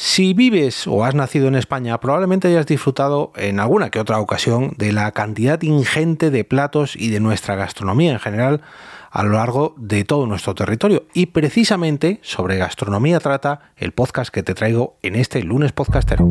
Si vives o has nacido en España, probablemente hayas disfrutado en alguna que otra ocasión de la cantidad ingente de platos y de nuestra gastronomía en general a lo largo de todo nuestro territorio. Y precisamente sobre gastronomía trata el podcast que te traigo en este lunes podcastero.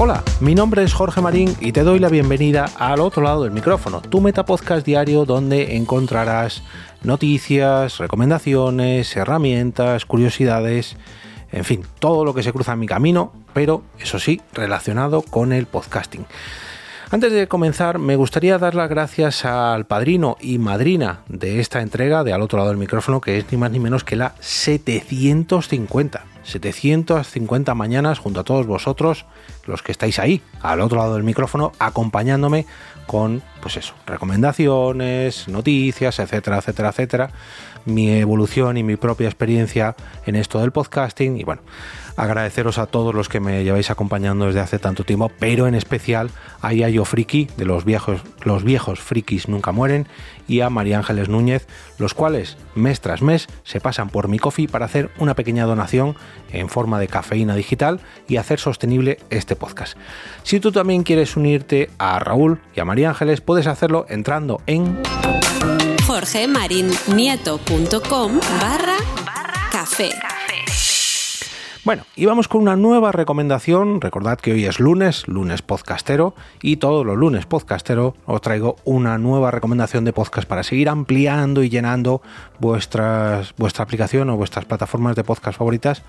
Hola, mi nombre es Jorge Marín y te doy la bienvenida al otro lado del micrófono, tu metapodcast diario donde encontrarás noticias, recomendaciones, herramientas, curiosidades, en fin, todo lo que se cruza en mi camino, pero eso sí, relacionado con el podcasting. Antes de comenzar, me gustaría dar las gracias al padrino y madrina de esta entrega de Al otro lado del micrófono, que es ni más ni menos que la 750. 750 mañanas junto a todos vosotros, los que estáis ahí, al otro lado del micrófono, acompañándome con, pues eso, recomendaciones, noticias, etcétera, etcétera, etcétera, mi evolución y mi propia experiencia en esto del podcasting. Y bueno, agradeceros a todos los que me lleváis acompañando desde hace tanto tiempo, pero en especial a Yayo Friki de los viejos, los viejos frikis nunca mueren y a María Ángeles Núñez, los cuales mes tras mes se pasan por mi coffee para hacer una pequeña donación en forma de cafeína digital y hacer sostenible este podcast. Si tú también quieres unirte a Raúl y a María Ángeles, puedes hacerlo entrando en jorgemarinieto.com barra café. Bueno, y vamos con una nueva recomendación. Recordad que hoy es lunes, lunes podcastero, y todos los lunes podcastero os traigo una nueva recomendación de podcast para seguir ampliando y llenando vuestras, vuestra aplicación o vuestras plataformas de podcast favoritas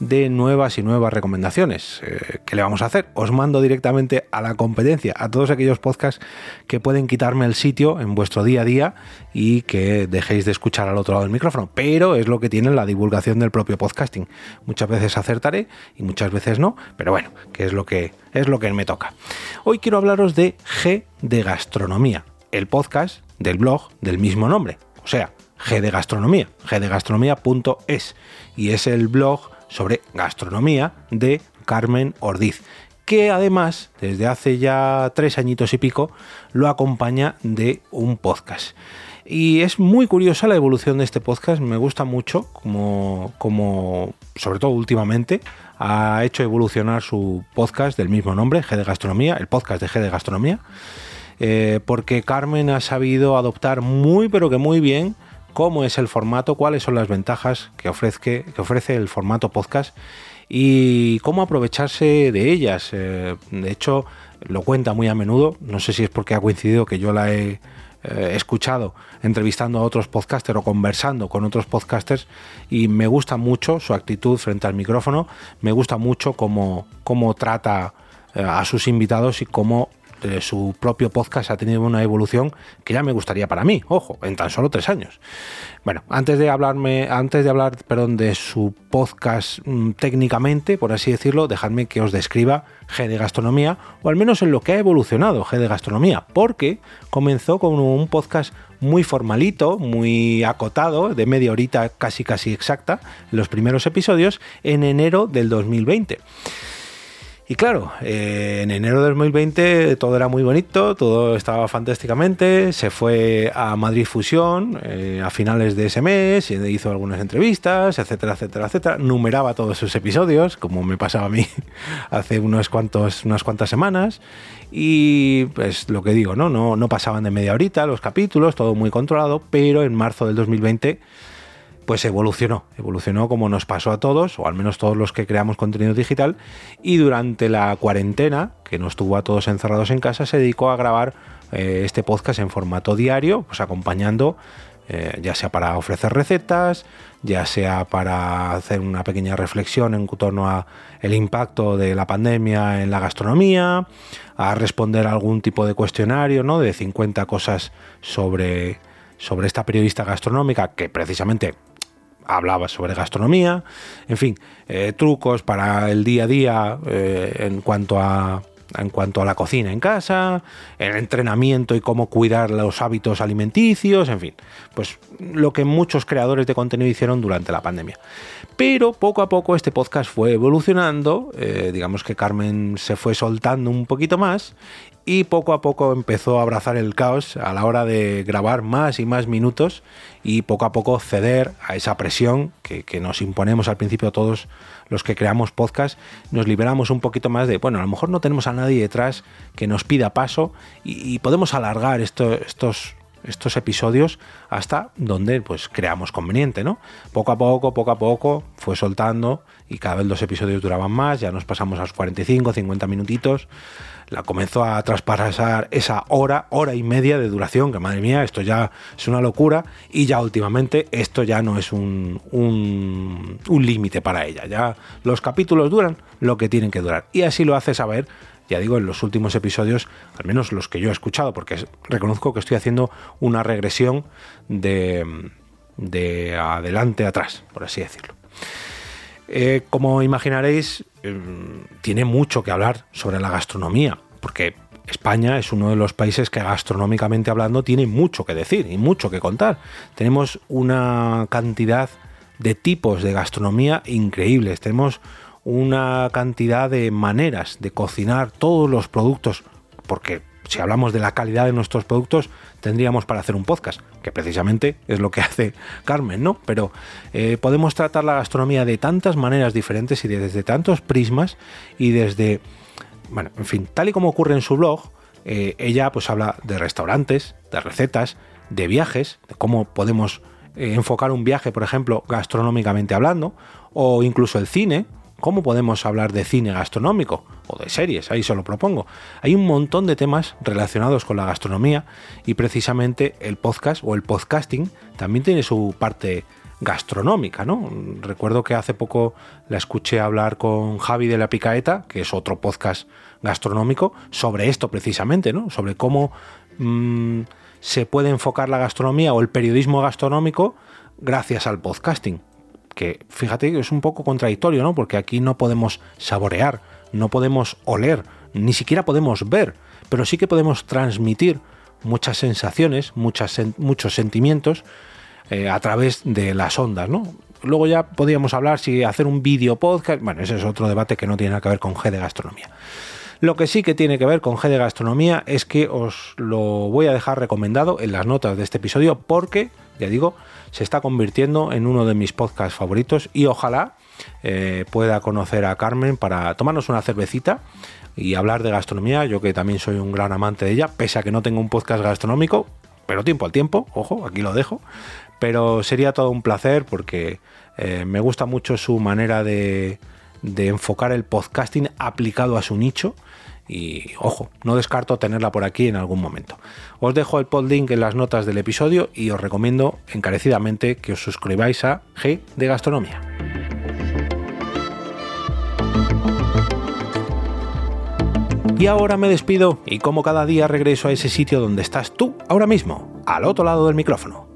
de nuevas y nuevas recomendaciones. Eh, ¿Qué le vamos a hacer? Os mando directamente a la competencia, a todos aquellos podcasts que pueden quitarme el sitio en vuestro día a día y que dejéis de escuchar al otro lado del micrófono. Pero es lo que tiene la divulgación del propio podcasting. Muchas veces acertaré y muchas veces no, pero bueno, que es lo que es lo que me toca. Hoy quiero hablaros de G de gastronomía, el podcast del blog del mismo nombre, o sea, G de gastronomía, gdegastronomía.es y es el blog sobre gastronomía de Carmen Ordiz, que además desde hace ya tres añitos y pico lo acompaña de un podcast. Y es muy curiosa la evolución de este podcast, me gusta mucho, como, como sobre todo últimamente, ha hecho evolucionar su podcast del mismo nombre, G de Gastronomía, el podcast de G de Gastronomía, eh, porque Carmen ha sabido adoptar muy pero que muy bien cómo es el formato, cuáles son las ventajas que, ofrece el formato podcast y cómo aprovecharse de ellas. Eh, de hecho, lo cuenta muy a menudo, no sé si es porque ha coincidido que yo la he eh, escuchado entrevistando a otros podcasters o conversando con otros podcasters y me gusta mucho su actitud frente al micrófono, me gusta mucho cómo, cómo trata eh, a sus invitados y cómo su propio podcast ha tenido una evolución que ya me gustaría para mí, ojo, en tan solo tres años. Bueno, antes de hablarme, antes de hablar, perdón, de su podcast mm, técnicamente, por así decirlo, dejadme que os describa G de Gastronomía, o al menos en lo que ha evolucionado G de Gastronomía, porque comenzó con un podcast muy formalito, muy acotado, de media horita casi casi exacta, los primeros episodios, en enero del 2020. Y claro, eh, en enero de 2020 todo era muy bonito, todo estaba fantásticamente, se fue a Madrid Fusión eh, a finales de ese mes, hizo algunas entrevistas, etcétera, etcétera, etcétera, numeraba todos sus episodios, como me pasaba a mí hace unas cuantas semanas, y pues lo que digo, ¿no? No, no pasaban de media horita los capítulos, todo muy controlado, pero en marzo del 2020 pues evolucionó, evolucionó como nos pasó a todos, o al menos todos los que creamos contenido digital, y durante la cuarentena, que nos tuvo a todos encerrados en casa, se dedicó a grabar eh, este podcast en formato diario, pues acompañando, eh, ya sea para ofrecer recetas, ya sea para hacer una pequeña reflexión en torno a el impacto de la pandemia en la gastronomía, a responder a algún tipo de cuestionario, ¿no? De 50 cosas sobre sobre esta periodista gastronómica que precisamente hablaba sobre gastronomía, en fin, eh, trucos para el día a día eh, en cuanto a en cuanto a la cocina en casa, el entrenamiento y cómo cuidar los hábitos alimenticios, en fin, pues lo que muchos creadores de contenido hicieron durante la pandemia. Pero poco a poco este podcast fue evolucionando, eh, digamos que Carmen se fue soltando un poquito más y poco a poco empezó a abrazar el caos a la hora de grabar más y más minutos y poco a poco ceder a esa presión que, nos imponemos al principio todos los que creamos podcast, nos liberamos un poquito más de, bueno, a lo mejor no tenemos a nadie detrás que nos pida paso y, podemos alargar estos, estos episodios hasta donde pues creamos conveniente, ¿no? Poco a poco, poco a poco fue soltando y cada vez los episodios duraban más, ya nos pasamos a los 45, 50 minutitos la comenzó a traspasar esa hora, hora y media de duración, que madre mía, esto ya es una locura, y ya últimamente esto ya no es un, un, límite para ella, ya los capítulos duran lo que tienen que durar, y así lo hace saber ya digo, en los últimos episodios, al menos los que yo he escuchado, porque reconozco que estoy haciendo una regresión de, de adelante atrás, por así decirlo. Eh, como imaginaréis, em, tiene mucho que hablar sobre la gastronomía, porque España es uno de los países que gastronómicamente hablando tiene mucho que decir y mucho que contar. Tenemos una cantidad de tipos de gastronomía increíbles, tenemos una cantidad de maneras de cocinar todos los productos, porque si hablamos de la calidad de nuestros productos, tendríamos para hacer un podcast, que precisamente es lo que hace Carmen, ¿no? Pero eh, podemos tratar la gastronomía de tantas maneras diferentes y desde tantos prismas y desde, bueno, en fin, tal y como ocurre en su blog, eh, ella pues habla de restaurantes, de recetas, de viajes, de cómo podemos eh, enfocar un viaje, por ejemplo, gastronómicamente hablando, o incluso el cine, ¿Cómo podemos hablar de cine gastronómico o de series? Ahí se lo propongo. Hay un montón de temas relacionados con la gastronomía y precisamente el podcast o el podcasting también tiene su parte gastronómica, ¿no? Recuerdo que hace poco la escuché hablar con Javi de la Picaeta, que es otro podcast gastronómico, sobre esto precisamente, ¿no? Sobre cómo mm, se puede enfocar la gastronomía o el periodismo gastronómico gracias al podcasting que fíjate que es un poco contradictorio, ¿no? Porque aquí no podemos saborear, no podemos oler, ni siquiera podemos ver, pero sí que podemos transmitir muchas sensaciones, muchas, muchos sentimientos eh, a través de las ondas, ¿no? Luego ya podríamos hablar si hacer un vídeo podcast, bueno, ese es otro debate que no tiene nada que ver con G de gastronomía. Lo que sí que tiene que ver con G de gastronomía es que os lo voy a dejar recomendado en las notas de este episodio porque, ya digo, se está convirtiendo en uno de mis podcasts favoritos y ojalá eh, pueda conocer a Carmen para tomarnos una cervecita y hablar de gastronomía, yo que también soy un gran amante de ella, pese a que no tengo un podcast gastronómico, pero tiempo al tiempo, ojo, aquí lo dejo, pero sería todo un placer porque eh, me gusta mucho su manera de, de enfocar el podcasting aplicado a su nicho y ojo, no descarto tenerla por aquí en algún momento. Os dejo el podlink en las notas del episodio y os recomiendo encarecidamente que os suscribáis a G de Gastronomía. Y ahora me despido y como cada día regreso a ese sitio donde estás tú ahora mismo, al otro lado del micrófono